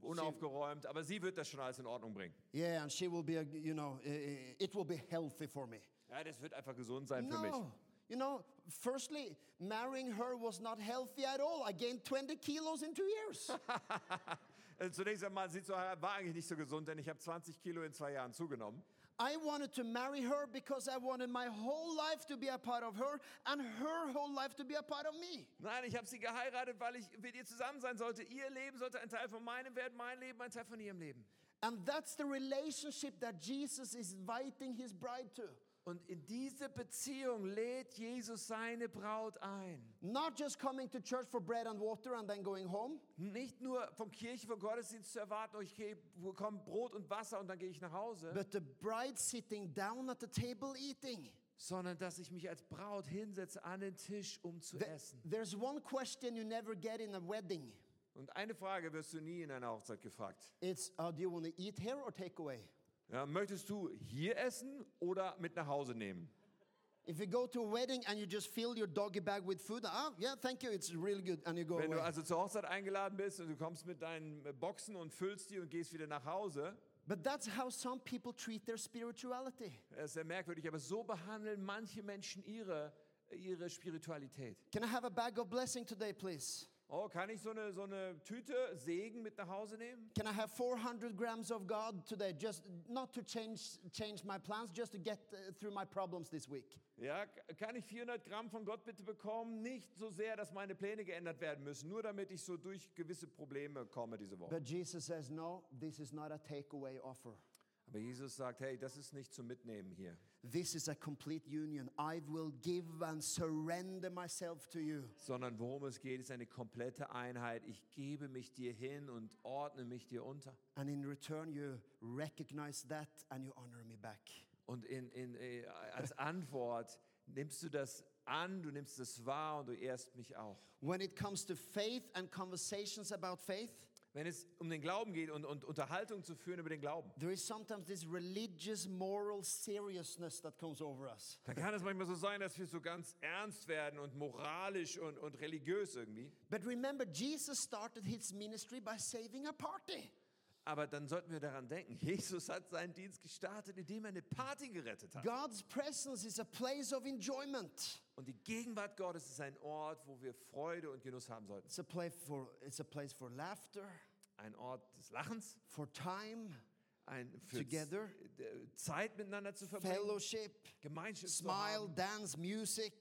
unaufgeräumt, aber sie wird das schon alles in Ordnung bringen. Yeah, and she will be, a, you know, it will be healthy for me. Ja, das wird einfach gesund sein für mich. No. You know, firstly, marrying her was not healthy at all. I gained 20 kilos in two years. Äh, Zunächst einmal, sie zu heiraten war eigentlich nicht so gesund, denn ich habe 20 Kilo in zwei Jahren zugenommen. I wanted to marry her because I wanted my whole life to be a part of her and her whole life to be a part of me. Nein, ich habe sie geheiratet, weil ich mit ihr zusammen sein sollte. Ihr Leben sollte ein Teil von meinem werden, mein Leben ein Teil von ihrem Leben. And that's the relationship that Jesus is inviting his bride to. Und in diese Beziehung lädt Jesus seine Braut ein. Not just coming to church for bread and water and then going home, Nicht nur von Kirche, von Gottesdienst zu erwarten, oh, ich gehe- bekomme Brot und Wasser und dann gehe ich nach Hause, but the bride sitting down at the table eating. sondern dass ich mich als Braut hinsetze an den Tisch, um zu Th- essen. There's one question you never get in a wedding. Und eine Frage wirst du nie in einer Hochzeit gefragt. It's, uh, do you want to eat here or take away? Ja, möchtest du hier essen oder mit nach Hause nehmen? If you go to a wedding and you just fill your doggy bag with food, ah, yeah, thank you, it's really good, and you go Wenn du away. also zur Hochzeit eingeladen bist und du kommst mit deinen äh, Boxen und füllst die und gehst wieder nach Hause, But that's how some people treat their spirituality. das ist sehr merkwürdig, aber so behandeln manche Menschen ihre, ihre Spiritualität. Can I have a bag of blessing today, please? Oh, kann ich so eine, so eine Tüte Segen mit nach Hause nehmen? Can I have 400 grams of God today? Just not to change change my plans, just to get uh, through my problems this week. Ja, kann ich 400 Gramm von Gott bitte bekommen? Nicht so sehr, dass meine Pläne geändert werden müssen, nur damit ich so durch gewisse Probleme komme diese Woche. But Jesus says, no, this is not a takeaway offer. Aber Jesus sagt, hey, das ist nicht zum Mitnehmen hier, This is a complete union. I will give and surrender myself to you. sondern worum es geht, ist eine komplette Einheit. Ich gebe mich dir hin und ordne mich dir unter. And in return, you recognize that and you honor me back. Und in, in, äh, als Antwort nimmst du das an, du nimmst es wahr und du ehrst mich auch. When it comes to faith and conversations about faith, Wenn es um den Glauben geht und, und Unterhaltung zu führen über den Glauben, there is sometimes this religious, moral seriousness that comes over us. dann kann es manchmal so sein, dass wir so ganz ernst werden und moralisch und, und religiös irgendwie. But remember, Jesus started his ministry by saving a party. Aber dann sollten wir daran denken, Jesus hat seinen Dienst gestartet, indem er eine Party gerettet hat. God's presence is a place of enjoyment. Und die Gegenwart Gottes ist ein Ort, wo wir Freude und Genuss haben sollten. It's a place for it's a place for laughter, Ein Ort des Lachens, for time, ein für Together. Zeit miteinander zu verbringen, fellowship, Gemeinschaft zu smile, haben, dance, music.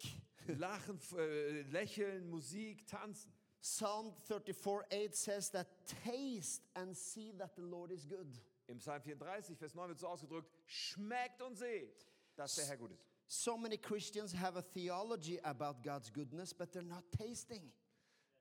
Lachen, äh, Lächeln, Musik, Tanzen. Psalm 34 8 says that taste and see that the Lord is good. Im Psalm 34, Vers 9 wird so ausgedrückt, schmeckt und seht, dass der Herr gut ist. So many Christians have a theology about God's goodness, but they're not tasting.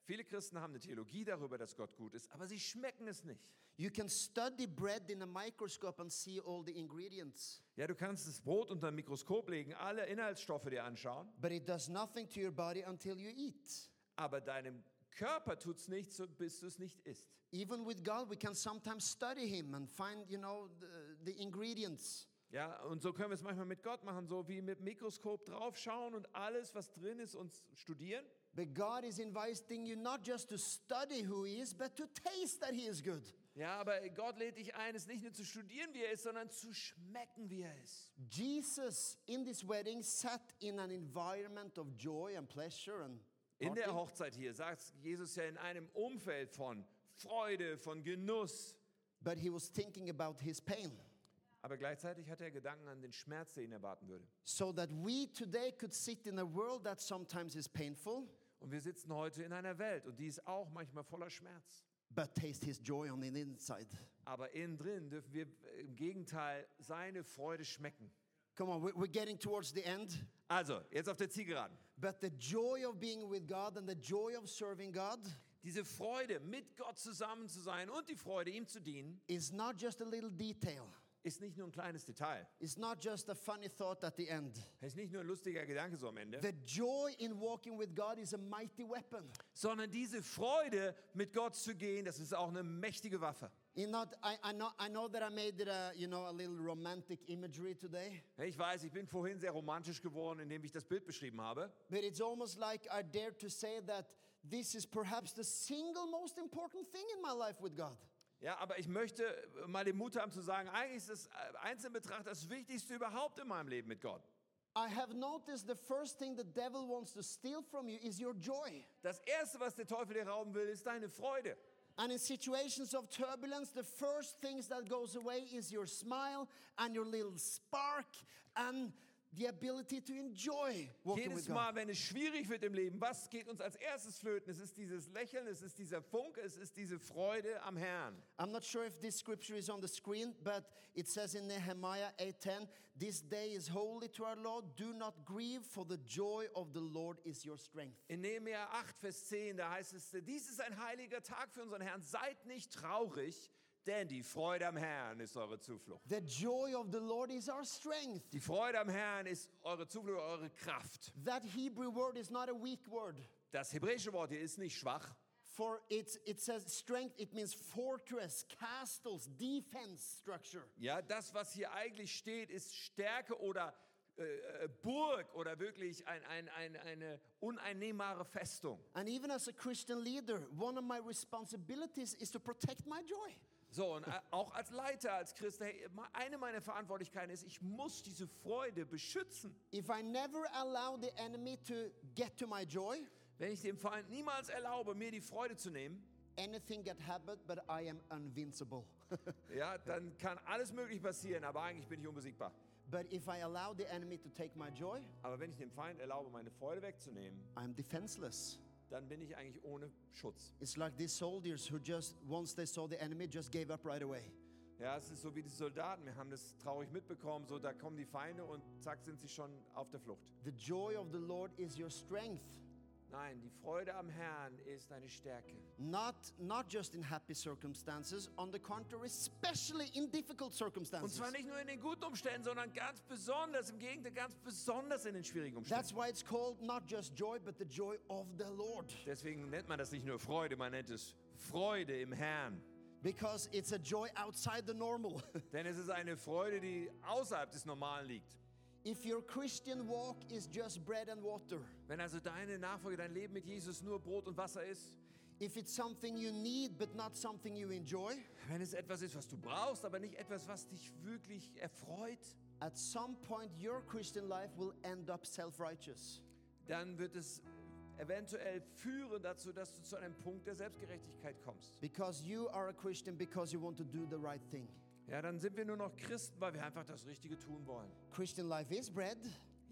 Viele Christen haben eine Theologie darüber, dass Gott gut ist, aber sie schmecken es nicht. You can study bread in a microscope and see all the ingredients, Ja, du kannst das Brot unter ein Mikroskop legen, alle Inhaltsstoffe dir anschauen, but it does nothing to your body until you eat. aber deinem Körper tut es nichts, so bis du es nicht isst. Even with God, we can sometimes study Him and find, you know, the, the ingredients. Ja, und so können wir es manchmal mit Gott machen, so wie mit Mikroskop draufschauen und alles, was drin ist, uns studieren. But God is inviting you not just to study who He is, but to taste that He is good. Ja, aber Gott lädt dich ein, es nicht nur zu studieren, wie er ist, sondern zu schmecken, wie er ist. Jesus in this wedding sat in an environment of joy and pleasure and In der. Hochzeit hier sagt Jesus ja in einem Umfeld von Freude, von Genuss. but he was thinking about his pain. Aber gleichzeitig hat er Gedanken an den Schmerz, den ihn erwarten würde. So that we today could sit in a world that sometimes is painful, Und wir sitzen heute in einer Welt und die ist auch manchmal voller Schmerz. but taste his joy on the inside. Aber innen drin dürfen wir im Gegenteil seine Freude schmecken. Come on, we- we're getting towards the end. Also, jetzt auf der Zielgeraden. But the joy of being with God and the joy of serving God Diese Freude, mit Gott zusammen zu sein und die Freude, ihm zu dienen, is not just a little detail. ist nicht nur ein kleines Detail. It's not just a funny thought at the end. Es ist nicht nur ein lustiger Gedanke so am Ende, The joy in walking with God is a mighty weapon. sondern diese Freude, mit Gott zu gehen, das ist auch eine mächtige Waffe. You know, I, I, know, I know that I made it a, you know, a little romantic imagery today, Ich weiß, ich bin vorhin sehr romantisch geworden, indem ich das Bild beschrieben habe. but it's almost like I dare to say that this is perhaps the single most important thing in my life with God. Ja, aber ich möchte mal den Mut haben zu sagen, eigentlich ist das äh, einzeln betrachtet das Wichtigste überhaupt in meinem Leben mit Gott. I have noticed the first thing the devil wants to steal from you is your joy. Das Erste, was der Teufel dir rauben will, ist deine Freude. And in situations of turbulence, the first things that goes away is your smile and your little spark and the ability to enjoy Jedes with God. Mal, wenn es schwierig wird im Leben, was geht uns als erstes flöten? Es ist dieses Lächeln, es ist dieser Funke, es ist diese Freude am Herrn. I'm not sure if this scripture is on the screen, but it says in Nehemiah 8:10, "This day is holy to our Lord. Do not grieve, for the joy of the Lord is your strength." In Nehemiah 8, Vers 10, da heißt es, dies ist ein heiliger Tag für unseren Herrn. Seid nicht traurig, denn die Freude am Herrn ist eure Zuflucht. The joy of the Lord is our strength. Die Freude am Herrn ist eure Zuflucht, eure Kraft. That Hebrew word is not a weak word. Das hebräische Wort hier ist nicht schwach, For it, it says strength, it means fortress, castles, defense structure. Ja, das, was hier eigentlich steht, ist Stärke oder äh, äh, Burg oder wirklich ein, ein, ein, eine uneinnehmbare Festung. And even as a Christian leader, one of my responsibilities is to protect my joy. So, und äh, auch als Leiter, als Christ, hey, eine meiner Verantwortlichkeiten ist, ich muss diese Freude beschützen. If I never allow the enemy to get to my joy, Wenn ich dem Feind niemals erlaube, mir die Freude zu nehmen, anything can happen, but I am invincible. ja, dann kann alles möglich passieren, aber eigentlich bin ich unbesiegbar. but if I allow the enemy to take my joy, Aber wenn ich dem Feind erlaube, meine Freude wegzunehmen, I'm defenseless. Dann bin ich eigentlich ohne Schutz. It's like these soldiers who just, once they saw the enemy, just gave up right away. Ja, es ist so wie die Soldaten. Wir haben das traurig mitbekommen. So, da kommen die Feinde und zack sind sie schon auf der Flucht. The joy of the Lord is your strength. Nein, die Freude am Herrn ist deine Stärke. Not, not just in happy circumstances, on the contrary, especially in difficult Und circumstances. zwar nicht nur in den guten Umständen, sondern ganz besonders, im Gegenteil, ganz besonders in den schwierigen Umständen. That's why it's called not just joy, but the joy of the Lord. Deswegen nennt man das nicht nur Freude, man nennt es Freude im Herrn. Because it's a joy outside the normal. Denn es ist eine Freude, die außerhalb des Normalen liegt. If your Christian walk is just bread and water, Wenn also deine Nachfolge, dein Leben mit Jesus nur Brot und Wasser ist, if it's something you need but not something you enjoy, wenn es etwas ist, was du brauchst, aber nicht etwas, was dich wirklich erfreut, at some point your Christian life will end up self righteous. dann wird es eventuell führen dazu, dass du zu einem Punkt der Selbstgerechtigkeit kommst. Because you are a Christian because you want to do the right thing. Ja, dann sind wir nur noch Christen, weil wir einfach das Richtige tun wollen. Christian life is bread,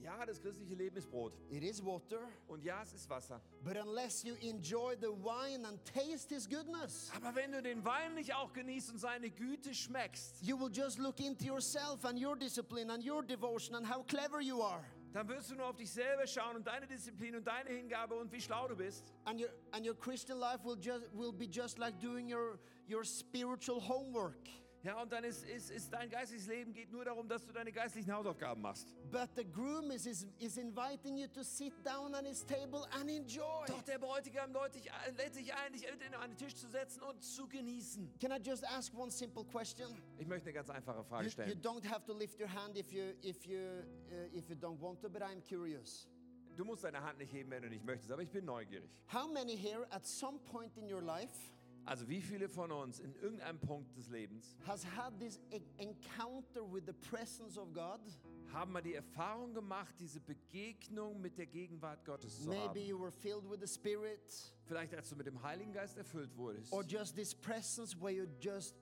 Ja, das christliche Leben ist Brot. it is water, Und ja, es ist Wasser. but unless you enjoy the wine and taste his goodness, Aber wenn du den Wein nicht auch genießt und seine Güte schmeckst, you will just look into yourself and your discipline and your devotion and how clever you are. dann wirst du nur auf dich selber schauen und deine Disziplin und deine Hingabe und wie schlau du bist. And your, and your Christian life will, just, will be just like doing your, your spiritual homework. Ja, und dann ist, ist, ist dein geistliches Leben geht nur darum, dass du deine geistlichen Hausaufgaben machst. But the groom is, is, is inviting you to sit down at his table and enjoy. Doch der Bräutigam lädt dich ein, lädt dich ein, dich an den Tisch zu setzen und zu genießen. Can I just ask one simple question? Ich möchte eine ganz einfache Frage You, you stellen. don't have to lift your hand if you, if, you, uh, if you don't want to, but I'm curious. Du musst deine Hand nicht heben, wenn du nicht möchtest, aber ich bin neugierig. How many here at some point in your life Also wie viele von uns in irgendeinem Punkt des Lebens has had this e- encounter with the presence of God haben mal die Erfahrung gemacht, diese Begegnung mit der Gegenwart Gottes zu Maybe haben. you were filled with the Spirit, Vielleicht als du mit dem Heiligen Geist erfüllt wurdest. or just this presence where you just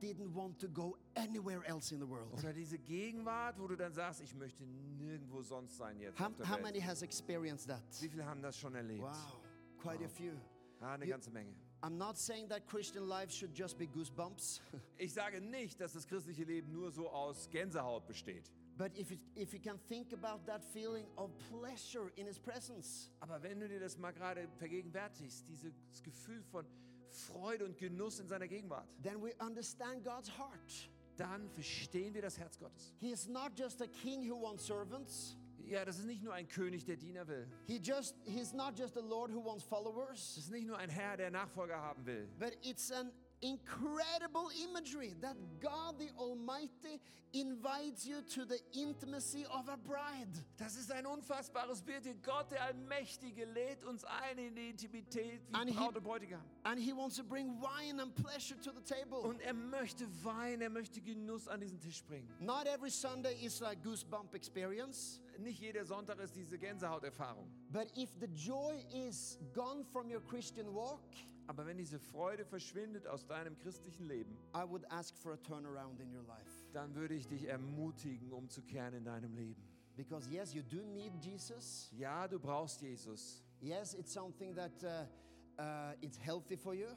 didn't want to go anywhere else in the world. Oder diese Gegenwart, wo du dann sagst, ich möchte nirgendwo sonst sein jetzt How, how many has experienced that? Wie viele haben das schon erlebt? Wow, quite a few. Ja, eine You- ganze Menge. I'm not saying that Christian life should just be goosebumps, Ich sage nicht, dass das christliche Leben nur so aus Gänsehaut besteht. but if you, if you can think about that feeling of pleasure in His presence, Aber wenn du dir das mal gerade vergegenwärtigst, dieses Gefühl von Freude und Genuss in seiner Gegenwart, then we understand God's heart. dann verstehen wir das Herz Gottes. He is not just a king who wants servants. Ja, das ist nicht nur ein König, der Diener will. He just he's not just a lord who wants Das followers, ist nicht nur ein Herr, der Nachfolger haben will. but it's an incredible imagery that God the Almighty invites you to the intimacy of a bride. Das ist ein unfassbares Bild. Gott, der Allmächtige, lädt uns ein in die Intimität And wie he- Braut und Bräutigam. And he wants to bring wine and pleasure to the table. Und er möchte Wein, er möchte Genuss an diesen Tisch bringen. Not every Sunday is like goosebump experience, Nicht jeder Sonntag ist diese Gänsehauterfahrung. but if the joy is gone from your Christian walk, Aber wenn diese Freude verschwindet aus deinem christlichen Leben, dann würde ich dich ermutigen, umzukehren in deinem Leben. Because yes, you do need Jesus. Ja, du brauchst Jesus. Yes, it's something that uh, uh, it's healthy for you,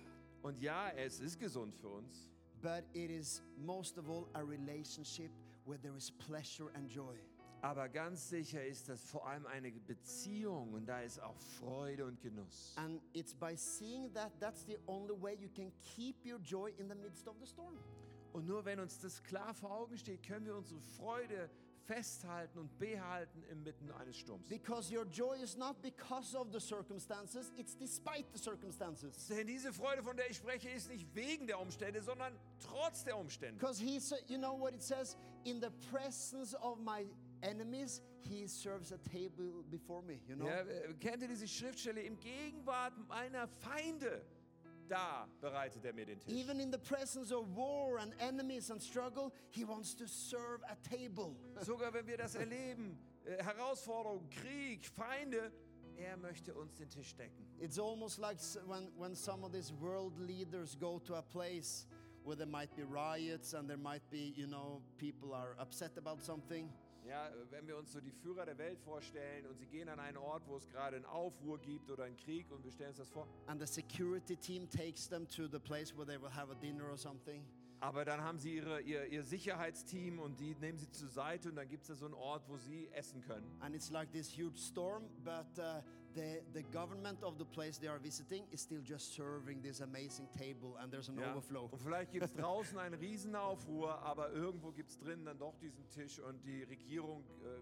Und ja, es ist gesund für uns. but it is most of all a relationship where there is pleasure and joy. Aber ganz sicher ist das vor allem eine Beziehung und da ist auch Freude und Genuss. And it's by seeing that that's the only way you can keep your joy in the midst of the storm. Und nur wenn uns das klar vor Augen steht, können wir unsere Freude festhalten und behalten inmitten eines Sturms. Because your joy is not because of the circumstances, it's despite the circumstances. Denn diese Freude, von der ich spreche, ist nicht wegen der Umstände, sondern trotz der Umstände. Because he said, you know what it says? In the presence of my enemies, he serves a table before me, you know? Ja, äh, kennt ihr diese Schriftstelle? Im Gegenwart meiner Feinde, da bereitet er mir den Tisch. Even in the presence of war and enemies and struggle, he wants to serve a table. Sogar wenn wir das erleben, äh, Herausforderungen, Krieg, Feinde, er möchte uns den Tisch decken. It's almost like when, when some of these world leaders go to a place where there might be riots and there might be, you know, people are upset about something. Ja, wenn wir uns so die Führer der Welt vorstellen und sie gehen an einen Ort, wo es gerade einen Aufruhr gibt oder einen Krieg und wir stellen uns das vor. And the security team takes them to the place where they will have a dinner or something. Aber dann haben sie ihre, ihr, ihr Sicherheitsteam und die nehmen sie zur Seite und dann gibt es da so einen Ort, wo sie essen können. And it's like this huge storm, but uh, the, the government of the place they are visiting is still just serving this amazing table and there's an Ja. overflow. Und vielleicht gibt es draußen einen Riesenaufruhr, aber irgendwo gibt es drinnen dann doch diesen Tisch und die Regierung äh,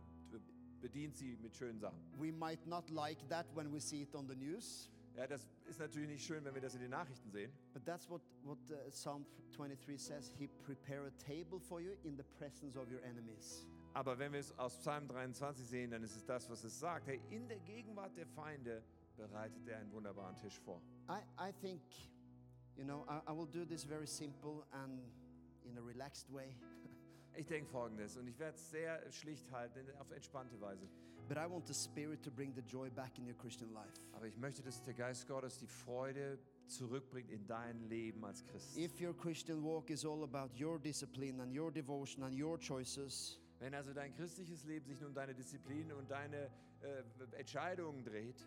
bedient sie mit schönen Sachen. We might not like that when we see it on the news, Ja, das ist natürlich nicht schön, wenn wir das in den Nachrichten sehen. but that's what, what uh, Psalm 23 says. He prepare a table for you in the presence of your enemies. Aber wenn wir es aus Psalm 23 sehen, dann ist es das, was es sagt. Hey, in der Gegenwart der Feinde bereitet er einen wunderbaren Tisch vor. I, I think, you know, I, I will do this very simple and in a relaxed way, Ich denke folgendes und ich werde es sehr schlicht halten, auf entspannte Weise. but I want the Spirit to bring the joy back in your Christian life. Aber ich möchte, dass der Geist Gottes die Freude zurückbringt in dein Leben als Christ. If your Christian walk is all about your discipline and your devotion and your choices, Wenn also dein christliches Leben sich nun um deine Disziplin und deine äh, Entscheidungen dreht,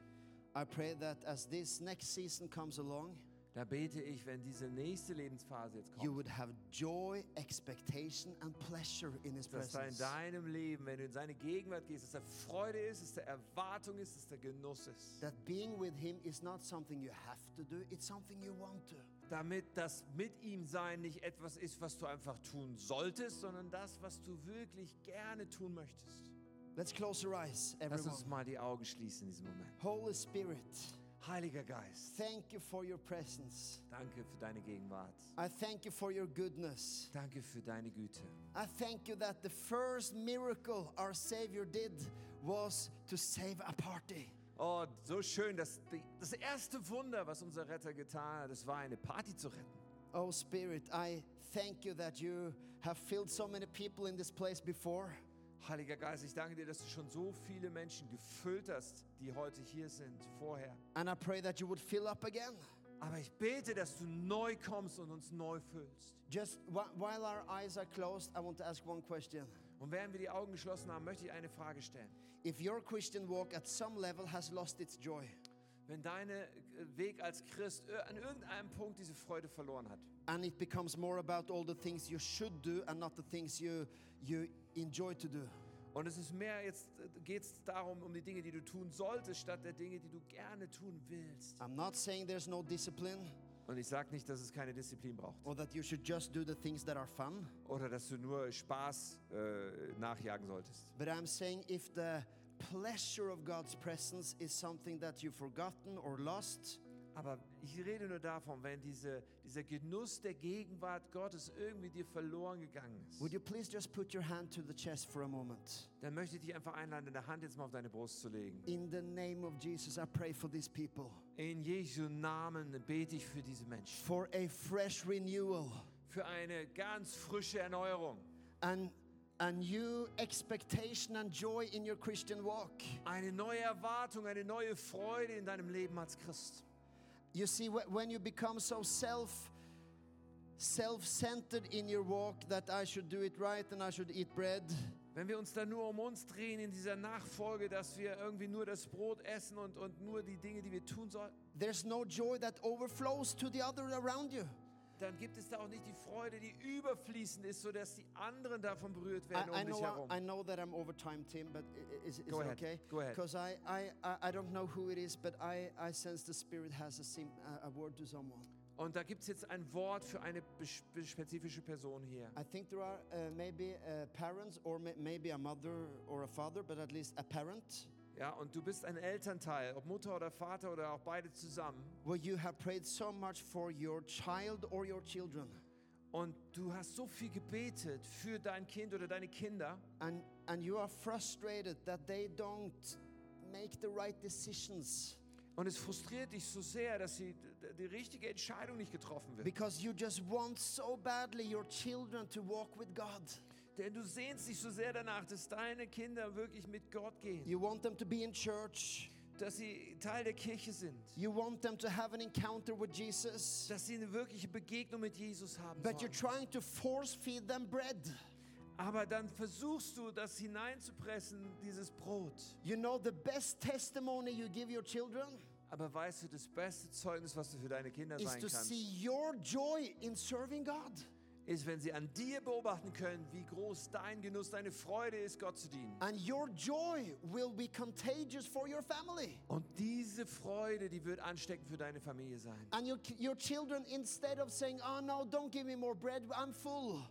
I pray that as this next season comes along, da bete ich, wenn diese nächste Lebensphase jetzt you kommt, would have joy, expectation, and pleasure in His dass da in presence. deinem Leben, wenn du in seine Gegenwart gehst, dass da Freude ist, dass da Erwartung ist, dass da Genuss ist. That being with Him is not something you have to do, it's something you want to. Damit das mit ihm sein nicht etwas ist, was du einfach tun solltest, sondern das, was du wirklich gerne tun möchtest. Let's close our eyes, Lass everyone. uns mal die Augen schließen in diesem Moment. Holy Spirit, Heiliger Geist, thank you for your presence. danke für deine Gegenwart. I thank you for your goodness. Danke für deine Güte. I thank you that the first miracle our Savior did was to save a party. Oh, so schön, dass die, das erste Wunder, was unser Retter getan hat, das war eine Party zu retten. Oh Spirit, I thank you that you have filled so many people in this place before. Heiliger Geist, ich danke dir, dass du schon so viele Menschen gefüllt hast, die heute hier sind, vorher. And I pray that you would fill up again. Aber ich bete, dass du neu kommst und uns neu füllst. Just whi- while our eyes are closed, I want to ask one question. Und während wir die Augen geschlossen haben, möchte ich eine Frage stellen. If your Christian walk at some level has lost its joy, Wenn dein Weg als Christ ir- an irgendeinem Punkt diese Freude verloren hat and it becomes more about all the things you should do and not the things you, you enjoy to do, und es ist mehr, jetzt geht es darum, um die Dinge, die du tun solltest, statt der Dinge, die du gerne tun willst. I'm not saying there's no discipline Und ich sage nicht, dass es keine Disziplin braucht or that you should just do the things that are fun, oder dass du nur Spaß äh, nachjagen solltest. but I'm saying if the pleasure of God's presence is something that you've forgotten or lost, Aber ich rede nur davon, wenn diese, dieser Genuss der Gegenwart Gottes irgendwie dir verloren gegangen ist, would you please just put your hand to the chest for a moment? dann möchte ich dich einfach einladen, deine Hand jetzt mal auf deine Brust zu legen. In the name of Jesus, I pray for these people In Jesu Namen bete ich für diese Menschen, for a fresh renewal für eine ganz frische Erneuerung, and a new expectation and joy in your Christian walk. eine neue Erwartung, eine neue Freude in deinem Leben als Christ. You see, when you become so self self-centered in your walk that I should do it right and I should eat bread, Wenn wir uns dann nur um uns drehen in dieser Nachfolge, dass wir irgendwie nur das Brot essen und, und nur die Dinge, die wir tun sollten, there's no joy that overflows to the other around you. Dann gibt es da auch nicht die Freude, die überfließend ist, sodass die anderen davon berührt I, werden I um dich know herum. I, I know that I'm over time, Tim, but i- i- is, is Go it ahead. okay? Go ahead. Because I, I, I I don't know who it is, but I, I sense the Spirit has a, sim, a, word to someone. Und da gibt es jetzt ein Wort für eine spezifische Person hier. I think there are uh, maybe uh, parents or may, maybe a mother or a father, but at least a parent, Ja, und du bist ein Elternteil, ob Mutter oder Vater oder auch beide zusammen. where you have prayed so much for your child or your children. Und du hast so viel gebetet für dein Kind oder deine Kinder. And, and you are frustrated that they don't make the right decisions Und es frustriert dich so sehr, dass sie die richtige Entscheidung nicht getroffen wird. because you just want so badly your children to walk with God. Denn du sehnst dich so sehr danach, dass deine Kinder wirklich mit Gott gehen. You want them to be in church. Dass sie Teil der Kirche sind. You want them to have an encounter with Jesus. Dass sie eine wirkliche Begegnung mit Jesus haben But you're trying to force feed them bread. Aber dann versuchst du, das hineinzupressen, dieses Brot. You know the best testimony you give your children Aber weißt du, das beste Zeugnis, was du für deine Kinder is sein to kannst, see your joy in serving God. Ist, wenn sie an dir beobachten können, wie groß dein Genuss, deine Freude ist, Gott zu dienen. And your joy will be contagious for your family. Und diese Freude, die wird ansteckend für deine Familie sein. And your, your children, instead of saying, Oh no, don't give me more bread, I'm full.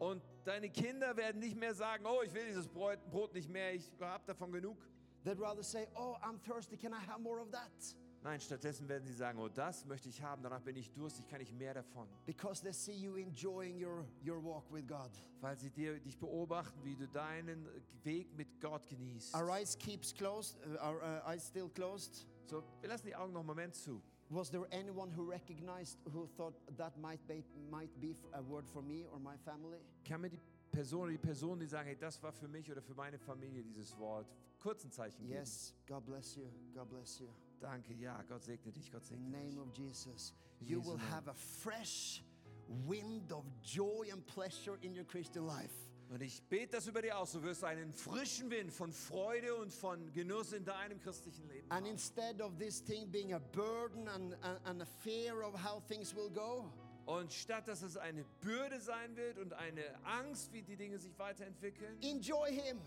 Und deine Kinder werden nicht mehr sagen, oh, ich will dieses Brot, nicht mehr, ich habe davon genug. They'd rather say, Oh, I'm thirsty, can I have more of that? Nein, stattdessen werden sie sagen, oh, das möchte ich haben, danach bin ich durstig, kann ich mehr davon. Because they see you enjoying your, your walk with God. Weil sie dir, dich beobachten, wie du deinen Weg mit Gott genießt. Our eyes keeps closed, uh, our uh, eyes still closed. So, wir lassen die Augen noch einen Moment zu. Was there anyone who recognized, who thought that might be, might be a word for me or my family? Kann mir die Person die Person, die sagen, hey, das war für mich oder für meine Familie dieses Wort, kurz ein Zeichen geben? Yes, God bless you. God bless you. Danke, ja, Gott segne dich, Gott segne name dich. of Jesus, In you will have a fresh wind of joy and pleasure in your Christian life. Und ich bete das über dir aus. Du wirst einen frischen Wind von Freude und von Genuss in deinem christlichen Leben And haben. instead of this thing being a burden and, and, a fear of how things will go, Und statt dass es eine Bürde sein wird und eine Angst, wie die Dinge sich weiterentwickeln, enjoy Him.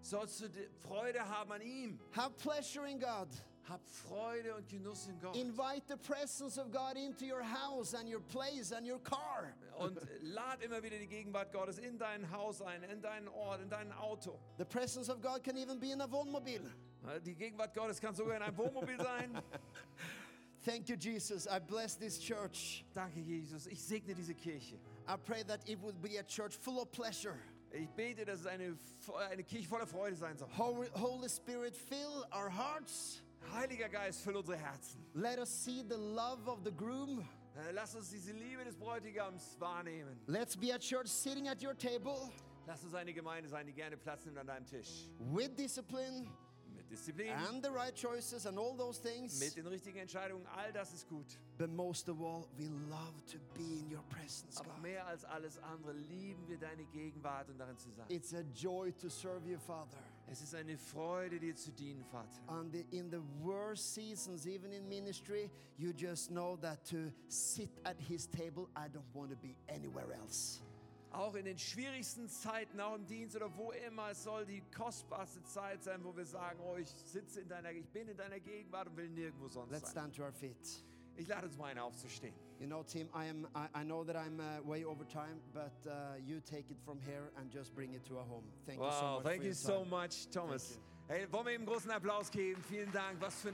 sollst du Freude haben an ihm. Have pleasure in God. Hab Freude und Genuss in Gott. Invite the presence of God into your house and your place and your car. Und lad immer wieder die Gegenwart Gottes in dein Haus ein, in deinen Ort, in dein Auto. The presence of God can even be in a Wohnmobil. Die Gegenwart Gottes kann sogar in einem Wohnmobil sein. Thank you, Jesus. I bless this church. Danke, Jesus. Ich segne diese Kirche. I pray that it would be a church full of pleasure. Ich bete, dass es eine, eine Kirche voller Freude sein soll. Holy, Holy Spirit, fill our hearts. Heiliger Geist, füll unsere Herzen. Let us see the love of the groom. Äh, Lass uns diese Liebe des Bräutigams wahrnehmen. Let's be a church sitting at your table, Lass uns eine Gemeinde sein, die gerne Platz nimmt an deinem Tisch. with discipline Mit Disziplin, and the right choices and all those things. mit den richtigen Entscheidungen, all das ist gut. But most of all, we love to be in your presence, Aber God. mehr als alles andere lieben wir deine Gegenwart und darin zu sein. It's a joy to serve you, Father. Es ist eine Freude, dir zu dienen, Vater. And in the worst seasons, even in ministry, you just know that to sit at His table, I don't want to be anywhere else. Auch in den schwierigsten Zeiten, auch im Dienst oder wo immer, es soll die kostbarste Zeit sein, wo wir sagen, oh, ich sitze in deiner, ich bin in deiner Gegenwart und will nirgendwo sonst Let's sein. stand to our feet. Ich lade uns mal ein, aufzustehen. You know, Tim, I am. I, I know that I'm uh, way over time, but uh, you take it from here and just bring it to a home. Thank you so Wow, much. thank for you so much, Thomas. Thank Hey, wollen wir ihm einen großen Applaus geben? Vielen Dank. Was für